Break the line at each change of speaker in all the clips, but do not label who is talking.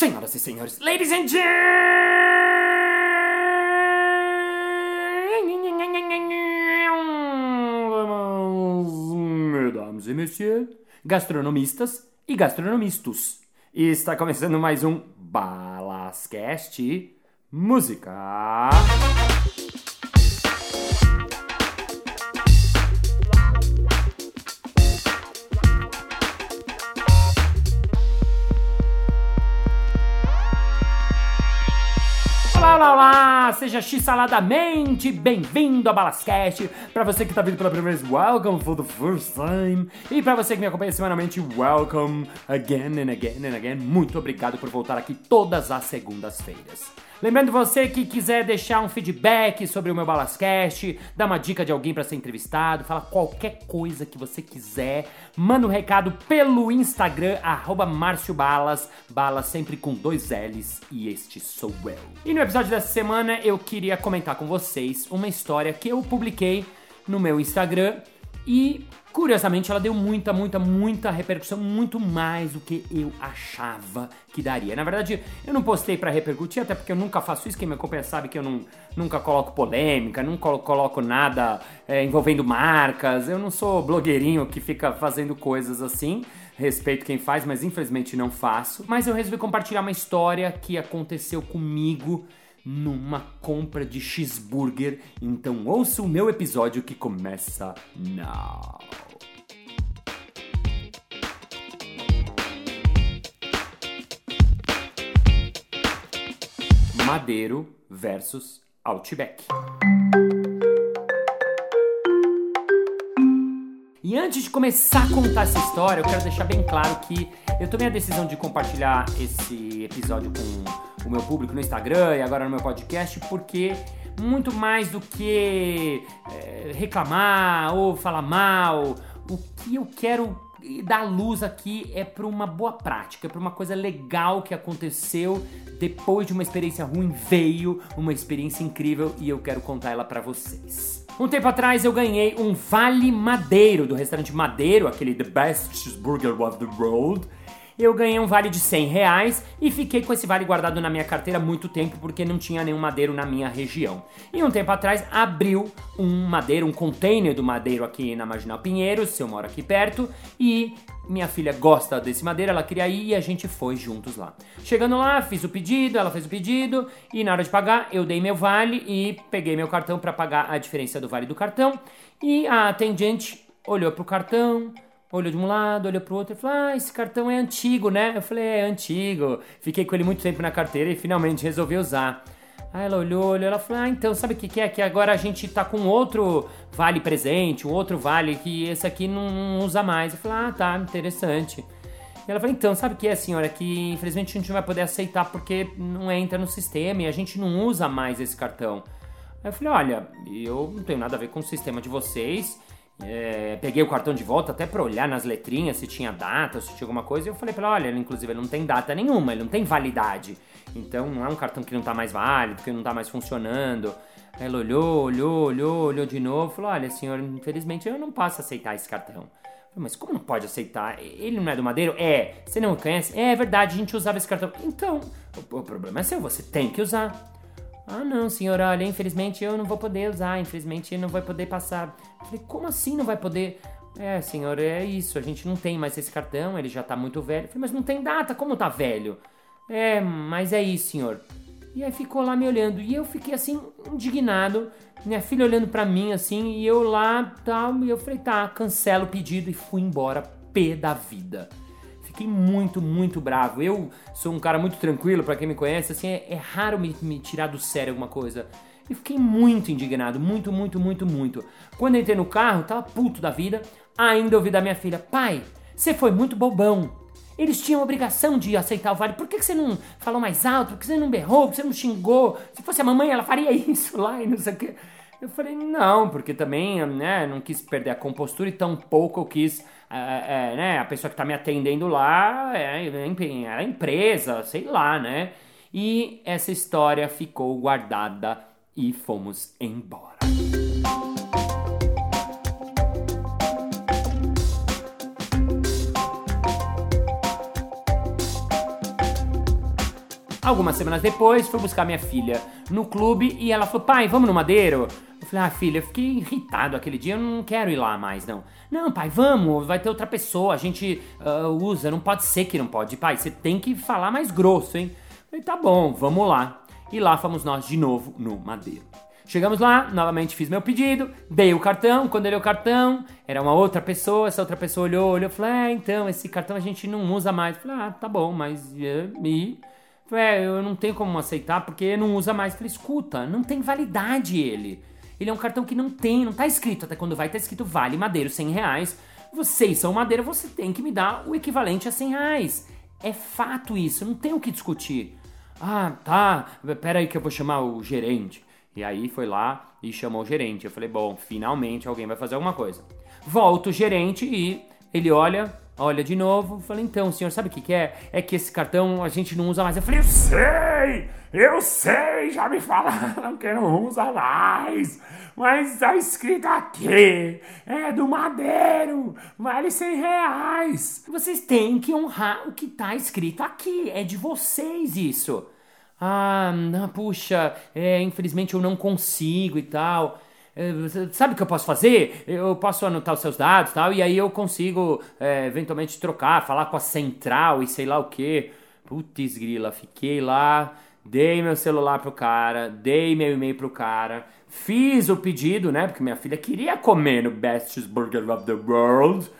Senhoras e senhores, ladies and gentlemen, mesdames e messieurs, gastronomistas e gastronomistas. Está começando mais um Balascast Música. Olá, olá! Seja x-saladamente bem-vindo a Balascast. Para você que tá vindo pela primeira vez, welcome for the first time. E para você que me acompanha semanalmente, welcome again and again and again. Muito obrigado por voltar aqui todas as segundas-feiras. Lembrando você que quiser deixar um feedback sobre o meu Balascast, dar uma dica de alguém para ser entrevistado, fala qualquer coisa que você quiser, manda um recado pelo Instagram, arroba Márcio Balas, Balas sempre com dois L's, e este sou eu. E no episódio dessa semana eu queria comentar com vocês uma história que eu publiquei no meu Instagram e Curiosamente, ela deu muita, muita, muita repercussão, muito mais do que eu achava que daria. Na verdade, eu não postei para repercutir, até porque eu nunca faço isso. Quem me acompanha sabe que eu não, nunca coloco polêmica, nunca coloco nada é, envolvendo marcas. Eu não sou blogueirinho que fica fazendo coisas assim. Respeito quem faz, mas infelizmente não faço. Mas eu resolvi compartilhar uma história que aconteceu comigo numa compra de cheeseburger. Então ouça o meu episódio que começa now. Madeiro versus Outback. E antes de começar a contar essa história, eu quero deixar bem claro que eu tomei a decisão de compartilhar esse episódio com o meu público no Instagram e agora no meu podcast, porque muito mais do que é, reclamar ou falar mal, o que eu quero dar luz aqui é para uma boa prática, para uma coisa legal que aconteceu depois de uma experiência ruim veio uma experiência incrível e eu quero contar ela para vocês. Um tempo atrás eu ganhei um Vale Madeiro do restaurante Madeiro, aquele The Best Cheeseburger of the World. Eu ganhei um vale de 100 reais e fiquei com esse vale guardado na minha carteira muito tempo porque não tinha nenhum madeiro na minha região. E um tempo atrás abriu um madeiro, um container do madeiro aqui na Marginal Pinheiros, eu moro aqui perto, e minha filha gosta desse madeira, ela queria ir e a gente foi juntos lá. Chegando lá, fiz o pedido, ela fez o pedido e na hora de pagar eu dei meu vale e peguei meu cartão para pagar a diferença do vale do cartão. E a atendente olhou pro cartão, olhou de um lado, olhou pro outro e falou: Ah, esse cartão é antigo, né? Eu falei: É antigo. Fiquei com ele muito tempo na carteira e finalmente resolvi usar. Aí ela olhou, olhou, ela falou: Ah, então sabe o que, que é? Que agora a gente tá com outro vale presente, um outro vale que esse aqui não, não usa mais. Eu falei: Ah, tá, interessante. E ela falou: Então, sabe o que é, senhora? Que infelizmente a gente não vai poder aceitar porque não entra no sistema e a gente não usa mais esse cartão. Aí eu falei: Olha, eu não tenho nada a ver com o sistema de vocês. É, peguei o cartão de volta até para olhar nas letrinhas se tinha data, se tinha alguma coisa. E eu falei para ela: Olha, inclusive ele não tem data nenhuma, ele não tem validade. Então não é um cartão que não tá mais válido, que não tá mais funcionando. Ela olhou, olhou, olhou, olhou de novo, falou: Olha, senhor, infelizmente eu não posso aceitar esse cartão. Falei, Mas como não pode aceitar? Ele não é do Madeiro? É. Você não conhece? É, é verdade, a gente usava esse cartão. Então, o, o problema é seu, você tem que usar. Ah, não, senhor, olha, infelizmente eu não vou poder usar, infelizmente não vai poder passar. falei, como assim não vai poder? É, senhor, é isso, a gente não tem mais esse cartão, ele já tá muito velho. falei, mas não tem data, como tá velho? É, mas é isso, senhor. E aí ficou lá me olhando. E eu fiquei assim, indignado. Minha filha olhando para mim assim, e eu lá, tal. E eu falei, tá, cancela o pedido e fui embora, pé da vida. Fiquei muito, muito bravo. Eu sou um cara muito tranquilo, para quem me conhece, assim, é, é raro me, me tirar do sério alguma coisa. E fiquei muito indignado, muito, muito, muito, muito. Quando entrei no carro, tava puto da vida. Ainda ouvi da minha filha, pai, você foi muito bobão. Eles tinham obrigação de aceitar o vale. Por que, que você não falou mais alto? Por que você não berrou? Por que você não xingou? Se fosse a mamãe, ela faria isso lá e não sei o quê. Eu falei, não, porque também, né, não quis perder a compostura e tampouco eu quis, é, é, né, a pessoa que tá me atendendo lá é, é a empresa, sei lá, né. E essa história ficou guardada e fomos embora. Algumas semanas depois, fui buscar minha filha no clube e ela falou: pai, vamos no Madeiro? Eu falei, ah, filha, eu fiquei irritado aquele dia, eu não quero ir lá mais, não. Não, pai, vamos, vai ter outra pessoa, a gente uh, usa, não pode ser que não pode. Pai, você tem que falar mais grosso, hein? Eu falei, tá bom, vamos lá. E lá fomos nós de novo no Madeiro. Chegamos lá, novamente fiz meu pedido, dei o cartão, quando eu dei o cartão, era uma outra pessoa, essa outra pessoa olhou, olhou, falei, ah, então, esse cartão a gente não usa mais. Eu falei, ah, tá bom, mas e... É, eu não tenho como aceitar porque não usa mais. Falei, escuta, não tem validade ele. Ele é um cartão que não tem, não tá escrito, até quando vai tá escrito vale madeiro 100 reais. Vocês são madeira, você tem que me dar o equivalente a 100 reais. É fato isso, não tem o que discutir. Ah, tá, pera aí que eu vou chamar o gerente. E aí foi lá e chamou o gerente. Eu falei, bom, finalmente alguém vai fazer alguma coisa. Volta o gerente e ele olha, olha de novo. Falei, então, senhor, sabe o que, que é? É que esse cartão a gente não usa mais. Eu falei, eu sei, eu sei, já me falaram que não usa mais. Mas tá escrito aqui, é do Madeiro, vale 100 reais. Vocês têm que honrar o que tá escrito aqui, é de vocês isso. Ah, puxa, é, infelizmente eu não consigo e tal. É, sabe o que eu posso fazer? Eu posso anotar os seus dados e tal, e aí eu consigo é, eventualmente trocar, falar com a central e sei lá o que. Putz, grila, fiquei lá, dei meu celular pro cara, dei meu e-mail pro cara, fiz o pedido, né? Porque minha filha queria comer no Best Burger of the World.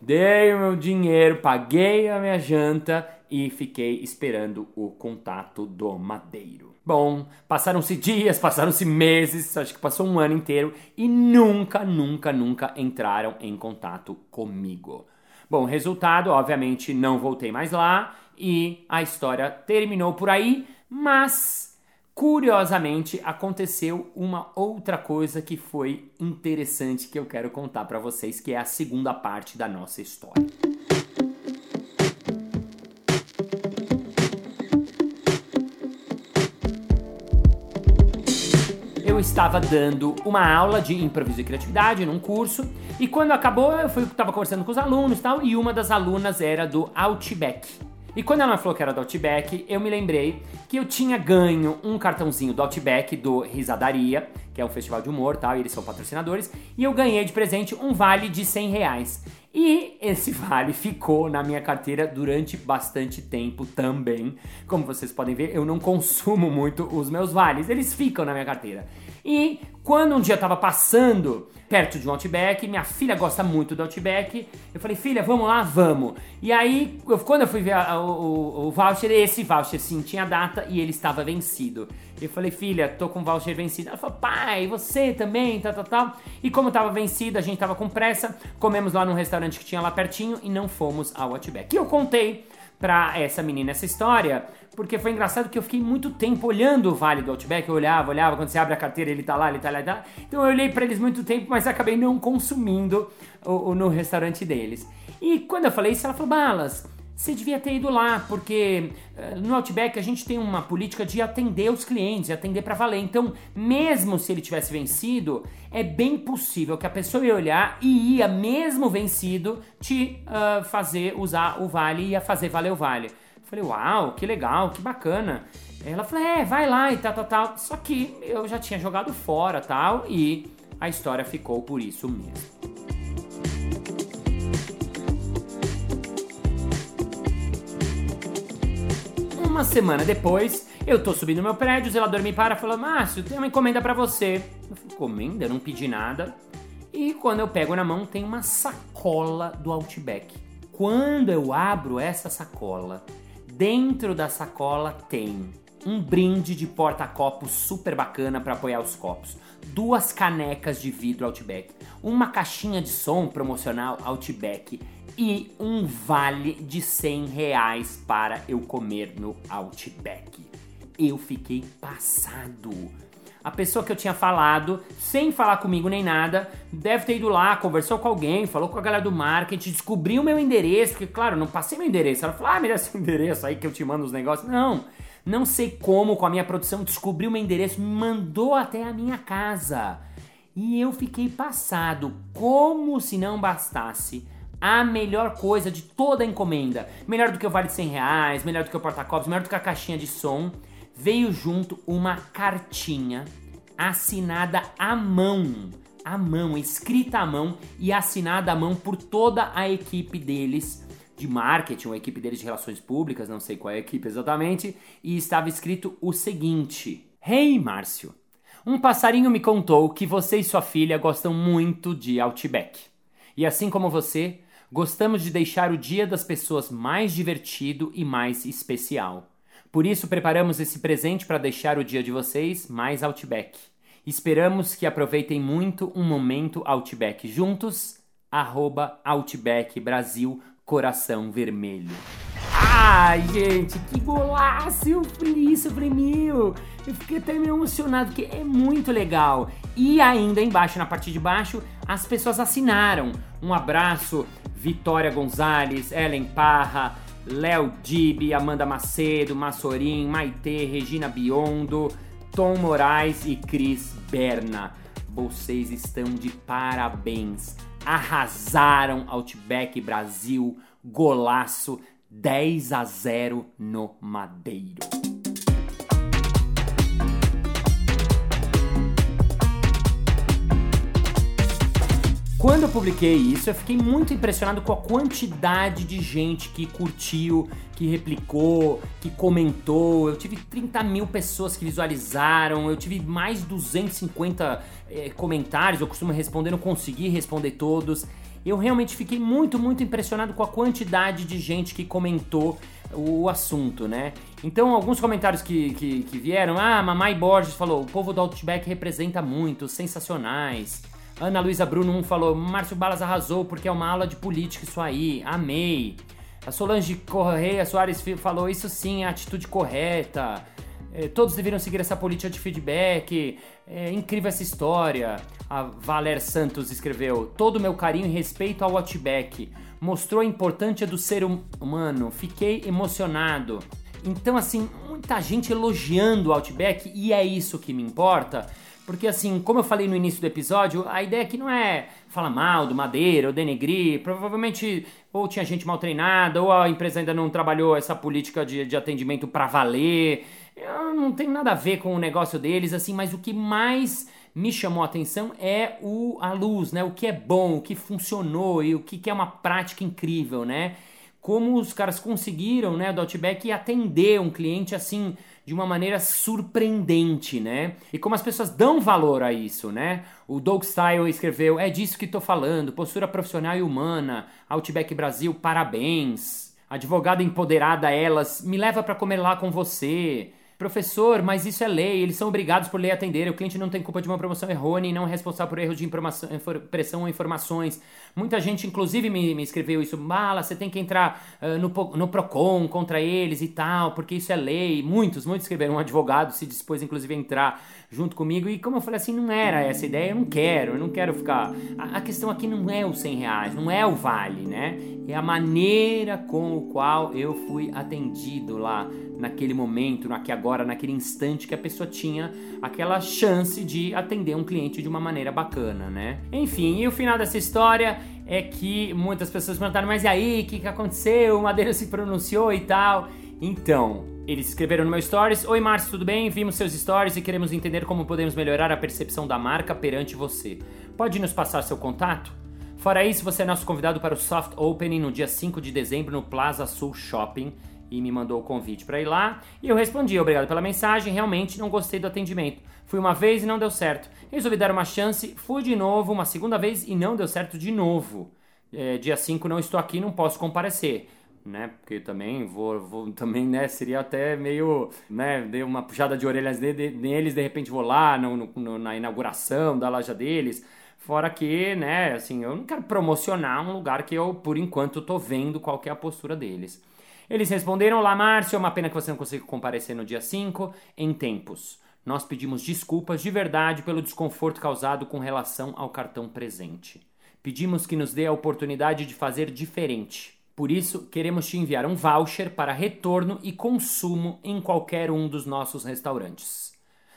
Dei o meu dinheiro, paguei a minha janta e fiquei esperando o contato do madeiro. Bom, passaram-se dias, passaram-se meses, acho que passou um ano inteiro e nunca, nunca, nunca entraram em contato comigo. Bom, resultado, obviamente não voltei mais lá e a história terminou por aí, mas curiosamente aconteceu uma outra coisa que foi interessante que eu quero contar para vocês, que é a segunda parte da nossa história. Eu estava dando uma aula de improviso e criatividade num curso e quando acabou eu fui estava conversando com os alunos e tal e uma das alunas era do Outback. E quando ela falou que era do Outback, eu me lembrei que eu tinha ganho um cartãozinho do Outback do Risadaria, que é um festival de humor tal, e eles são patrocinadores, e eu ganhei de presente um vale de 100 reais. E esse vale ficou na minha carteira durante bastante tempo também. Como vocês podem ver, eu não consumo muito os meus vales, eles ficam na minha carteira. E quando um dia eu tava passando perto de um Outback, minha filha gosta muito do Outback, eu falei, filha, vamos lá? Vamos. E aí, eu, quando eu fui ver a, o, o, voucher, esse voucher sim tinha data e ele estava vencido. Eu falei, filha, tô com o voucher vencido. Ela falou, pai, você também, tal, tal, tal. E como tava vencido, a gente tava com pressa, comemos lá num restaurante que tinha lá pertinho e não fomos ao Outback. E eu contei pra essa menina essa história, porque foi engraçado que eu fiquei muito tempo olhando o Vale do Outback, eu olhava, olhava, quando você abre a carteira ele tá lá, ele tá lá, ele tá lá. Então eu olhei para eles muito tempo, mas acabei não consumindo o, o, no restaurante deles. E quando eu falei isso, ela falou, Balas, você devia ter ido lá, porque uh, no Outback a gente tem uma política de atender os clientes, atender para valer. Então, mesmo se ele tivesse vencido, é bem possível que a pessoa ia olhar e ia, mesmo vencido, te uh, fazer usar o vale e ia fazer valer o vale. Eu falei, uau, que legal, que bacana. Ela falou, é, vai lá e tal, tal, tal. Só que eu já tinha jogado fora tal, e a história ficou por isso mesmo. Uma semana depois, eu tô subindo meu prédio, o zelador me para e fala: Márcio, tem uma encomenda para você. Eu falei: encomenda? Eu não pedi nada. E quando eu pego na mão, tem uma sacola do Outback. Quando eu abro essa sacola, dentro da sacola tem um brinde de porta-copos super bacana para apoiar os copos, duas canecas de vidro Outback, uma caixinha de som promocional Outback e um vale de 100 reais para eu comer no Outback. Eu fiquei passado. A pessoa que eu tinha falado, sem falar comigo nem nada, deve ter ido lá, conversou com alguém, falou com a galera do marketing, descobriu meu endereço, porque, claro, não passei meu endereço. Ela falou, ah, me dá seu endereço aí que eu te mando os negócios. Não, não sei como, com a minha produção, descobriu meu endereço, mandou até a minha casa. E eu fiquei passado, como se não bastasse a melhor coisa de toda a encomenda. Melhor do que o vale de 100 reais, melhor do que o porta-copos, melhor do que a caixinha de som. Veio junto uma cartinha assinada à mão. À mão, escrita à mão e assinada à mão por toda a equipe deles de marketing, a equipe deles de relações públicas, não sei qual é a equipe exatamente, e estava escrito o seguinte: Hey Márcio, um passarinho me contou que você e sua filha gostam muito de Outback. E assim como você, gostamos de deixar o Dia das Pessoas mais divertido e mais especial. Por isso, preparamos esse presente para deixar o dia de vocês mais Outback. Esperamos que aproveitem muito um momento Outback juntos. Arroba Outback Brasil Coração Vermelho. Ai, gente, que golaço! Eu li isso, eu falei, meu, eu fiquei até meio emocionado, porque é muito legal. E ainda embaixo, na parte de baixo, as pessoas assinaram. Um abraço, Vitória Gonzalez, Ellen Parra, Léo Dib, Amanda Macedo, Massorim, Maitê, Regina Biondo, Tom Moraes e Cris Berna. Vocês estão de parabéns. Arrasaram Outback Brasil, golaço 10 a 0 no Madeiro. Quando eu publiquei isso, eu fiquei muito impressionado com a quantidade de gente que curtiu, que replicou, que comentou. Eu tive 30 mil pessoas que visualizaram, eu tive mais de 250 eh, comentários. Eu costumo responder, não consegui responder todos. Eu realmente fiquei muito, muito impressionado com a quantidade de gente que comentou o assunto, né? Então, alguns comentários que, que, que vieram, ah, Mamãe Borges falou, o povo do Outback representa muito, sensacionais. Ana Luísa Bruno 1 falou: Márcio Balas arrasou porque é uma aula de política isso aí. Amei. A Solange Correia Soares falou: Isso sim é a atitude correta. É, todos deveriam seguir essa política de feedback. É incrível essa história. A Valer Santos escreveu: Todo meu carinho e respeito ao Outback. Mostrou a importância do ser hum-, humano. Fiquei emocionado. Então, assim, muita gente elogiando o Outback e é isso que me importa. Porque assim, como eu falei no início do episódio, a ideia aqui não é falar mal do Madeira ou denegrir. Provavelmente ou tinha gente mal treinada, ou a empresa ainda não trabalhou essa política de, de atendimento para valer. Não tem nada a ver com o negócio deles, assim, mas o que mais me chamou a atenção é o, a luz, né? O que é bom, o que funcionou e o que, que é uma prática incrível, né? Como os caras conseguiram, né, do Outback atender um cliente assim de uma maneira surpreendente, né? E como as pessoas dão valor a isso, né? O Doug Style escreveu: É disso que tô falando, postura profissional e humana, Outback Brasil, parabéns. Advogada empoderada, elas, me leva para comer lá com você. Professor, mas isso é lei, eles são obrigados por lei a atender. O cliente não tem culpa de uma promoção errônea e não é responsável por erros de impressão ou informações. Muita gente, inclusive, me, me escreveu isso. Mala, você tem que entrar uh, no, no PROCON contra eles e tal, porque isso é lei. Muitos, muitos escreveram. Um advogado se dispôs, inclusive, a entrar junto comigo. E como eu falei assim, não era essa ideia, eu não quero, eu não quero ficar. A, a questão aqui não é os 100 reais, não é o vale, né? É a maneira com o qual eu fui atendido lá naquele momento, aqui agora, naquele instante que a pessoa tinha aquela chance de atender um cliente de uma maneira bacana, né? Enfim, e o final dessa história é que muitas pessoas perguntaram, mas e aí, o que, que aconteceu? O Madeira se pronunciou e tal. Então, eles escreveram no meu stories: Oi Márcio, tudo bem? Vimos seus stories e queremos entender como podemos melhorar a percepção da marca perante você. Pode nos passar seu contato? Fora isso, você é nosso convidado para o Soft Opening no dia 5 de dezembro no Plaza Sul Shopping e me mandou o convite para ir lá. E eu respondi, obrigado pela mensagem, realmente não gostei do atendimento. Fui uma vez e não deu certo. Resolvi dar uma chance, fui de novo, uma segunda vez e não deu certo de novo. É, dia 5 não estou aqui, não posso comparecer. Né, porque também vou, vou, também, né, seria até meio, né, dei uma puxada de orelhas neles, de repente vou lá no, no, na inauguração da loja deles, fora que, né, assim, eu não quero promocionar um lugar que eu, por enquanto, tô vendo qual é a postura deles. Eles responderam: Olá, Márcio, é uma pena que você não consiga comparecer no dia 5, em tempos. Nós pedimos desculpas de verdade pelo desconforto causado com relação ao cartão presente. Pedimos que nos dê a oportunidade de fazer diferente. Por isso, queremos te enviar um voucher para retorno e consumo em qualquer um dos nossos restaurantes.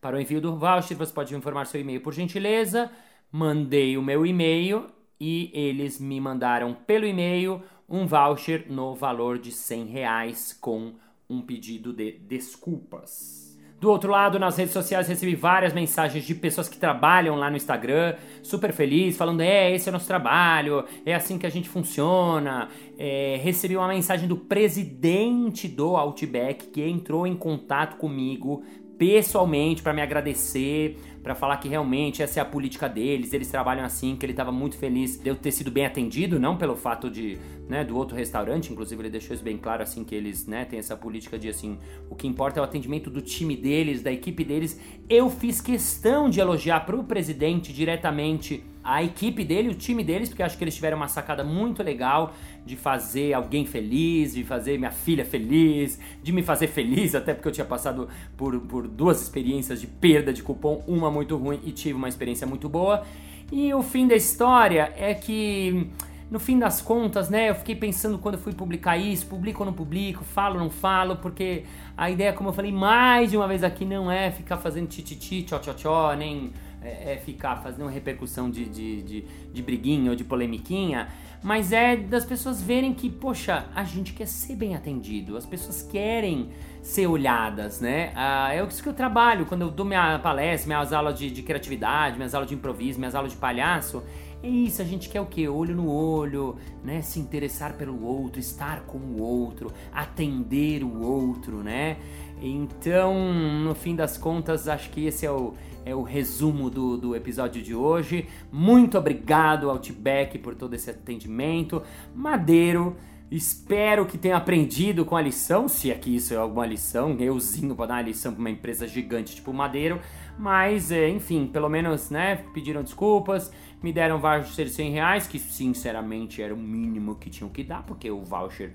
Para o envio do voucher, você pode informar seu e-mail por gentileza. Mandei o meu e-mail e eles me mandaram pelo e-mail um voucher no valor de 100 reais com um pedido de desculpas. Do outro lado, nas redes sociais, recebi várias mensagens de pessoas que trabalham lá no Instagram, super feliz, falando: é, esse é o nosso trabalho, é assim que a gente funciona. É, recebi uma mensagem do presidente do Outback que entrou em contato comigo pessoalmente para me agradecer para falar que realmente essa é a política deles, eles trabalham assim, que ele estava muito feliz de eu ter sido bem atendido, não pelo fato de, né, do outro restaurante, inclusive ele deixou isso bem claro assim que eles, né, têm essa política de assim, o que importa é o atendimento do time deles, da equipe deles. Eu fiz questão de elogiar para o presidente diretamente a equipe dele, o time deles, porque acho que eles tiveram uma sacada muito legal de fazer alguém feliz, de fazer minha filha feliz, de me fazer feliz, até porque eu tinha passado por, por duas experiências de perda de cupom, uma muito ruim e tive uma experiência muito boa. E o fim da história é que no fim das contas, né, eu fiquei pensando quando eu fui publicar isso, publico ou não publico, falo ou não falo, porque a ideia, como eu falei mais de uma vez aqui, não é ficar fazendo tititi, tchó tchó tchó, nem é, é ficar fazendo repercussão de, de, de, de briguinha ou de polemiquinha, mas é das pessoas verem que, poxa, a gente quer ser bem atendido, as pessoas querem ser olhadas, né? Ah, é isso que eu trabalho quando eu dou minha palestra, minhas aulas de, de criatividade, minhas aulas de improviso, minhas aulas de palhaço. É isso, a gente quer o quê? Olho no olho, né? Se interessar pelo outro, estar com o outro, atender o outro, né? Então, no fim das contas, acho que esse é o, é o resumo do, do episódio de hoje. Muito obrigado, Outback, por todo esse atendimento. Madeiro, espero que tenha aprendido com a lição, se é que isso é alguma lição. Euzinho para dar uma lição para uma empresa gigante tipo Madeiro. Mas, é, enfim, pelo menos, né, pediram desculpas, me deram voucher de 100 reais, que sinceramente era o mínimo que tinham que dar, porque o voucher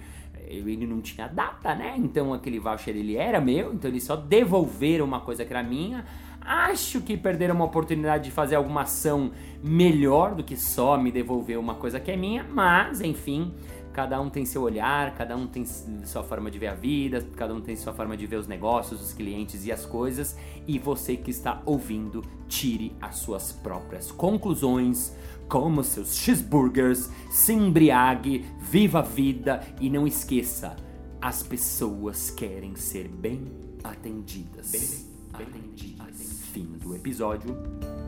ele não tinha data, né? Então aquele voucher ele era meu, então eles só devolveram uma coisa que era minha. Acho que perderam uma oportunidade de fazer alguma ação melhor do que só me devolver uma coisa que é minha, mas enfim, cada um tem seu olhar, cada um tem sua forma de ver a vida, cada um tem sua forma de ver os negócios, os clientes e as coisas, e você que está ouvindo, tire as suas próprias conclusões, coma seus cheeseburgers, se embriague, viva a vida e não esqueça, as pessoas querem ser bem atendidas. Bem, bem atendidas fim do episódio.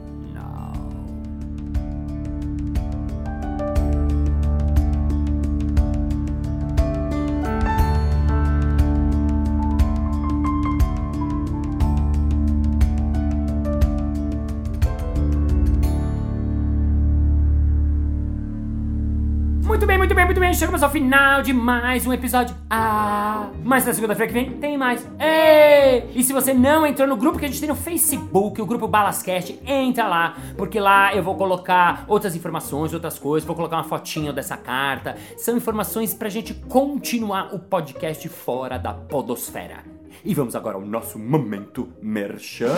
Muito bem, muito bem. Chegamos ao final de mais um episódio. Ah, mas na segunda-feira que vem tem mais. Ei! E se você não entrou no grupo que a gente tem no Facebook, o grupo Balascast, entra lá, porque lá eu vou colocar outras informações, outras coisas, vou colocar uma fotinha dessa carta. São informações pra gente continuar o podcast fora da podosfera. E vamos agora ao nosso momento merchan.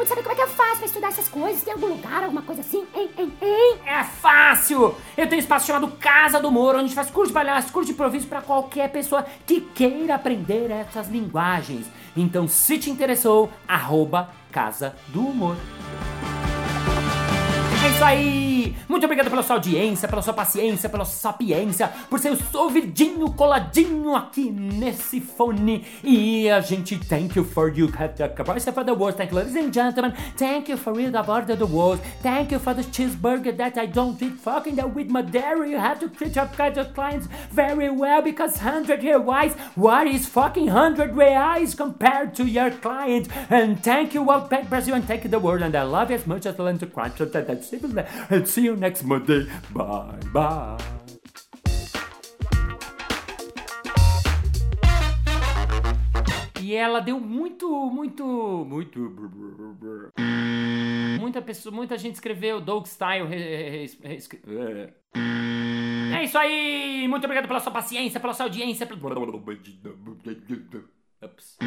Muito saber como é que eu faço pra estudar essas coisas. Tem algum lugar, alguma coisa assim? Hein, hein, hein?
É fácil! Eu tenho um espaço chamado Casa do Humor, onde a gente faz curso de palhaço, curso de improviso pra qualquer pessoa que queira aprender essas linguagens. Então, se te interessou, arroba Casa do Humor. É isso aí! Muito obrigado pela sua audiência, pela sua paciência, pela sua sapiência, por ser o ouvidinho coladinho aqui nesse fone. E a gente, thank you for you have the capacity for the world. Thank you, ladies and gentlemen. Thank you for real about the world. Thank you for the cheeseburger that I don't eat fucking that with my dairy. You have to treat your clients very well because 100 reais, what is fucking 100 reais compared to your client? And thank you, Outback Brazil, and thank you, the world. And I love you as much as I learned to crunch that and see you next Monday. Bye bye. E ela deu muito, muito, muito. Muita pessoa, muita gente escreveu Dog Style. Re, é isso aí! Muito obrigado pela sua paciência, pela sua audiência. Pelo... Ups.